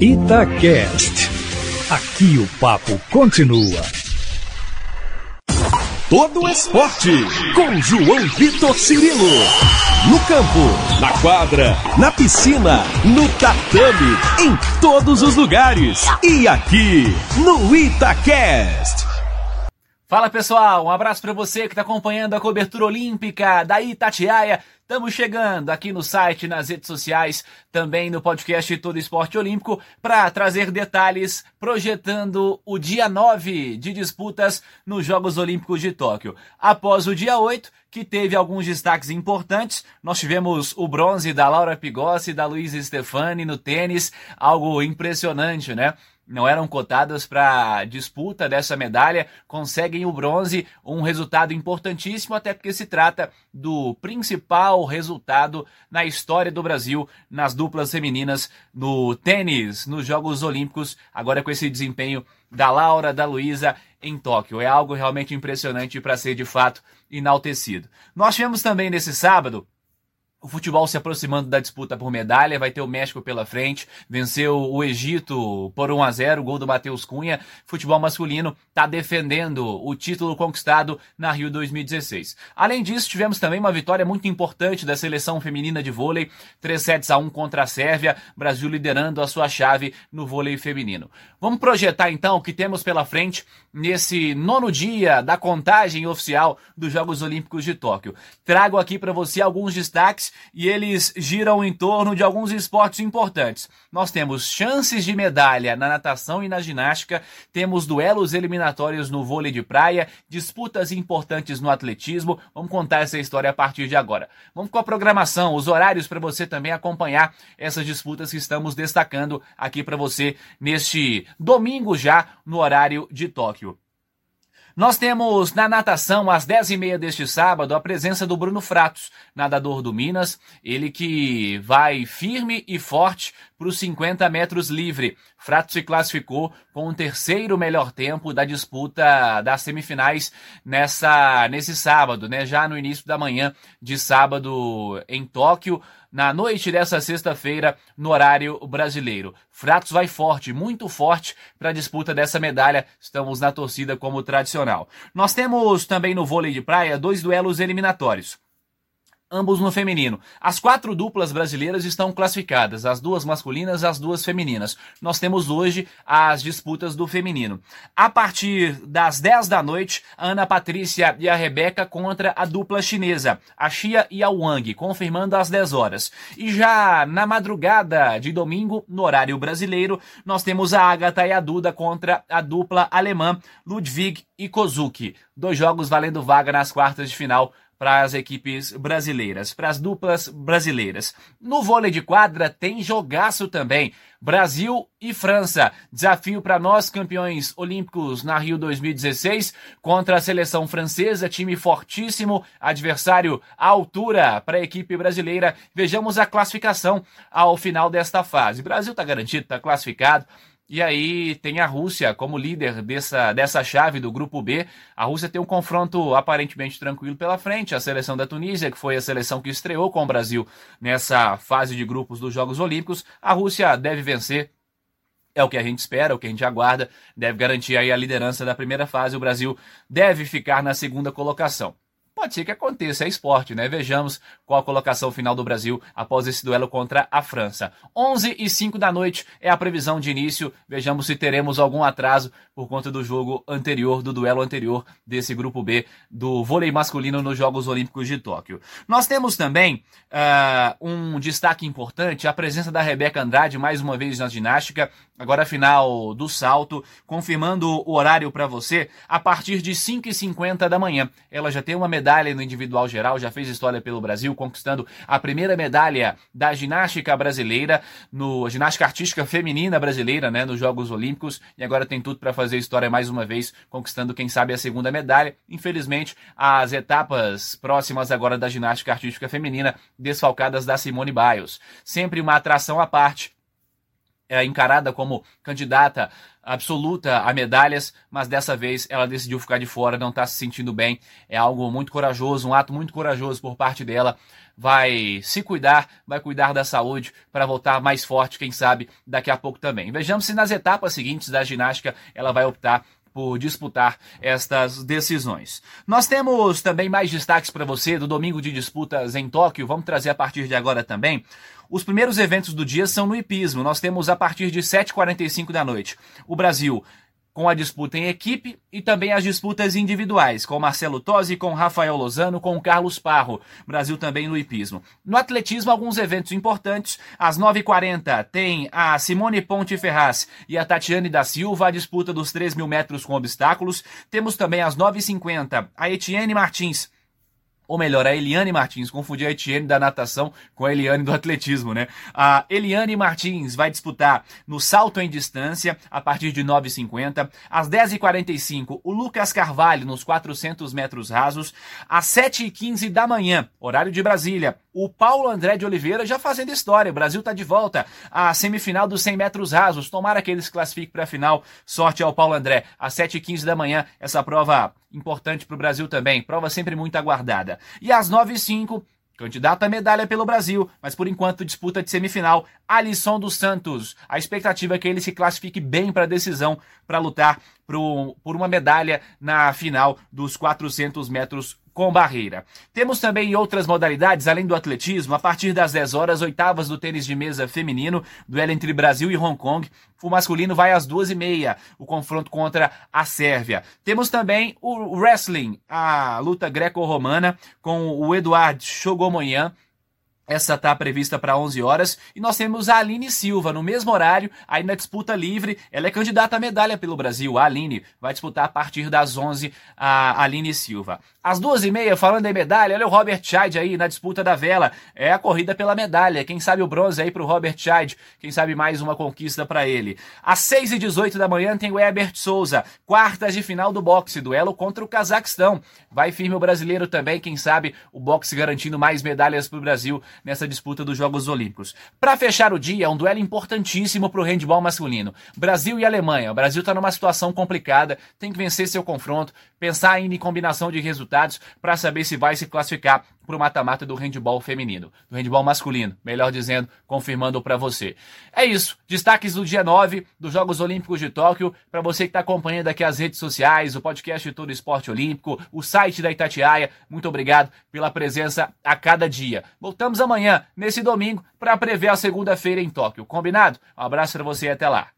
Itacast. Aqui o papo continua. Todo esporte com João Vitor Cirilo. No campo, na quadra, na piscina, no tatame, em todos os lugares. E aqui no Itacast. Fala pessoal, um abraço para você que está acompanhando a cobertura olímpica da Itatiaia. Estamos chegando aqui no site, nas redes sociais, também no podcast Todo Esporte Olímpico, para trazer detalhes projetando o dia 9 de disputas nos Jogos Olímpicos de Tóquio. Após o dia 8, que teve alguns destaques importantes, nós tivemos o bronze da Laura Pigossi e da Luísa Stefani no tênis, algo impressionante, né? Não eram cotadas para disputa dessa medalha, conseguem o bronze, um resultado importantíssimo, até porque se trata do principal resultado na história do Brasil nas duplas femininas no tênis, nos Jogos Olímpicos, agora com esse desempenho da Laura, da Luísa em Tóquio. É algo realmente impressionante para ser de fato enaltecido. Nós tivemos também nesse sábado o futebol se aproximando da disputa por medalha, vai ter o México pela frente, venceu o Egito por 1 a 0, gol do Matheus Cunha. Futebol masculino está defendendo o título conquistado na Rio 2016. Além disso, tivemos também uma vitória muito importante da seleção feminina de vôlei, 3 sets a 1 contra a Sérvia, Brasil liderando a sua chave no vôlei feminino. Vamos projetar então o que temos pela frente nesse nono dia da contagem oficial dos Jogos Olímpicos de Tóquio. Trago aqui para você alguns destaques e eles giram em torno de alguns esportes importantes. Nós temos chances de medalha na natação e na ginástica, temos duelos eliminatórios no vôlei de praia, disputas importantes no atletismo. Vamos contar essa história a partir de agora. Vamos com a programação, os horários para você também acompanhar essas disputas que estamos destacando aqui para você neste domingo já no horário de Tóquio. Nós temos na natação, às 10h30 deste sábado, a presença do Bruno Fratos, nadador do Minas. Ele que vai firme e forte para os 50 metros livre. Fratos se classificou com o terceiro melhor tempo da disputa das semifinais nessa, nesse sábado, né? Já no início da manhã de sábado em Tóquio na noite dessa sexta-feira, no horário brasileiro. Fratos vai forte, muito forte para a disputa dessa medalha. Estamos na torcida como tradicional. Nós temos também no vôlei de praia dois duelos eliminatórios ambos no feminino. As quatro duplas brasileiras estão classificadas, as duas masculinas, as duas femininas. Nós temos hoje as disputas do feminino. A partir das 10 da noite, a Ana Patrícia e a Rebeca contra a dupla chinesa, a Xia e a Wang, confirmando às 10 horas. E já na madrugada de domingo, no horário brasileiro, nós temos a Agatha e a Duda contra a dupla alemã Ludwig e Kozuki. Dois jogos valendo vaga nas quartas de final para as equipes brasileiras, para as duplas brasileiras. No vôlei de quadra tem jogaço também. Brasil e França. Desafio para nós, campeões olímpicos na Rio 2016, contra a seleção francesa, time fortíssimo, adversário à altura para a equipe brasileira. Vejamos a classificação ao final desta fase. Brasil está garantido, está classificado. E aí tem a Rússia como líder dessa, dessa chave do grupo B. A Rússia tem um confronto aparentemente tranquilo pela frente. A seleção da Tunísia, que foi a seleção que estreou com o Brasil nessa fase de grupos dos Jogos Olímpicos. A Rússia deve vencer. É o que a gente espera, é o que a gente aguarda. Deve garantir aí a liderança da primeira fase. O Brasil deve ficar na segunda colocação. Pode ser que aconteça, é esporte, né? Vejamos qual a colocação final do Brasil após esse duelo contra a França. 11 e 5 da noite é a previsão de início. Vejamos se teremos algum atraso por conta do jogo anterior, do duelo anterior desse grupo B do vôlei masculino nos Jogos Olímpicos de Tóquio. Nós temos também uh, um destaque importante, a presença da Rebeca Andrade mais uma vez na ginástica, agora final do salto, confirmando o horário para você a partir de 5 e 50 da manhã. Ela já tem uma medalha medalha no individual geral, já fez história pelo Brasil, conquistando a primeira medalha da ginástica brasileira, no ginástica artística feminina brasileira, né, nos Jogos Olímpicos, e agora tem tudo para fazer história mais uma vez, conquistando, quem sabe, a segunda medalha. Infelizmente, as etapas próximas agora da ginástica artística feminina, desfalcadas da Simone Biles. Sempre uma atração à parte é encarada como candidata absoluta a medalhas, mas dessa vez ela decidiu ficar de fora, não está se sentindo bem. É algo muito corajoso, um ato muito corajoso por parte dela. Vai se cuidar, vai cuidar da saúde para voltar mais forte, quem sabe, daqui a pouco também. Vejamos se nas etapas seguintes da ginástica ela vai optar por disputar estas decisões. Nós temos também mais destaques para você do domingo de disputas em Tóquio. Vamos trazer a partir de agora também. Os primeiros eventos do dia são no hipismo. Nós temos a partir de 7h45 da noite. O Brasil com a disputa em equipe e também as disputas individuais, com Marcelo Tosi, com Rafael Lozano, com Carlos Parro. Brasil também no hipismo. No atletismo, alguns eventos importantes. Às 9h40 tem a Simone Ponte Ferraz e a Tatiane da Silva, a disputa dos 3 mil metros com obstáculos. Temos também às 9h50 a Etienne Martins ou melhor, a Eliane Martins, confundi a Etienne da natação com a Eliane do atletismo, né? A Eliane Martins vai disputar no salto em distância a partir de 9h50. Às 10h45, o Lucas Carvalho nos 400 metros rasos. Às 7h15 da manhã, horário de Brasília, o Paulo André de Oliveira já fazendo história. O Brasil está de volta à semifinal dos 100 metros rasos. Tomara que ele se classifique para a final. Sorte ao Paulo André. Às 7h15 da manhã, essa prova importante para o Brasil também. Prova sempre muito aguardada. E às 9h05, Candidato à medalha pelo Brasil, mas por enquanto disputa de semifinal, Alisson dos Santos. A expectativa é que ele se classifique bem para a decisão, para lutar por uma medalha na final dos 400 metros com barreira. Temos também outras modalidades, além do atletismo, a partir das 10 horas, oitavas do tênis de mesa feminino, duelo entre Brasil e Hong Kong. O masculino vai às duas e meia, o confronto contra a Sérvia. Temos também o wrestling, a luta greco-romana, com o Eduardo Chogomoyan essa está prevista para 11 horas. E nós temos a Aline Silva no mesmo horário, aí na disputa livre. Ela é candidata à medalha pelo Brasil. A Aline vai disputar a partir das 11 a Aline Silva. Às duas e meia, falando em medalha, olha o Robert Scheid aí na disputa da vela. É a corrida pela medalha. Quem sabe o bronze aí para o Robert Scheid. Quem sabe mais uma conquista para ele. Às 6 e 18 da manhã tem o Herbert Souza. Quartas de final do boxe. Duelo contra o Cazaquistão. Vai firme o brasileiro também. Quem sabe o boxe garantindo mais medalhas para o Brasil nessa disputa dos Jogos Olímpicos. Para fechar o dia, um duelo importantíssimo para o handball masculino. Brasil e Alemanha. O Brasil está numa situação complicada, tem que vencer seu confronto, pensar ainda em combinação de resultados para saber se vai se classificar para o mata-mata do handball feminino, do handball masculino, melhor dizendo, confirmando para você. É isso, destaques do dia 9 dos Jogos Olímpicos de Tóquio, para você que está acompanhando aqui as redes sociais, o podcast Todo Esporte Olímpico, o site da Itatiaia, muito obrigado pela presença a cada dia. Voltamos amanhã, nesse domingo, para prever a segunda-feira em Tóquio, combinado? Um abraço para você e até lá.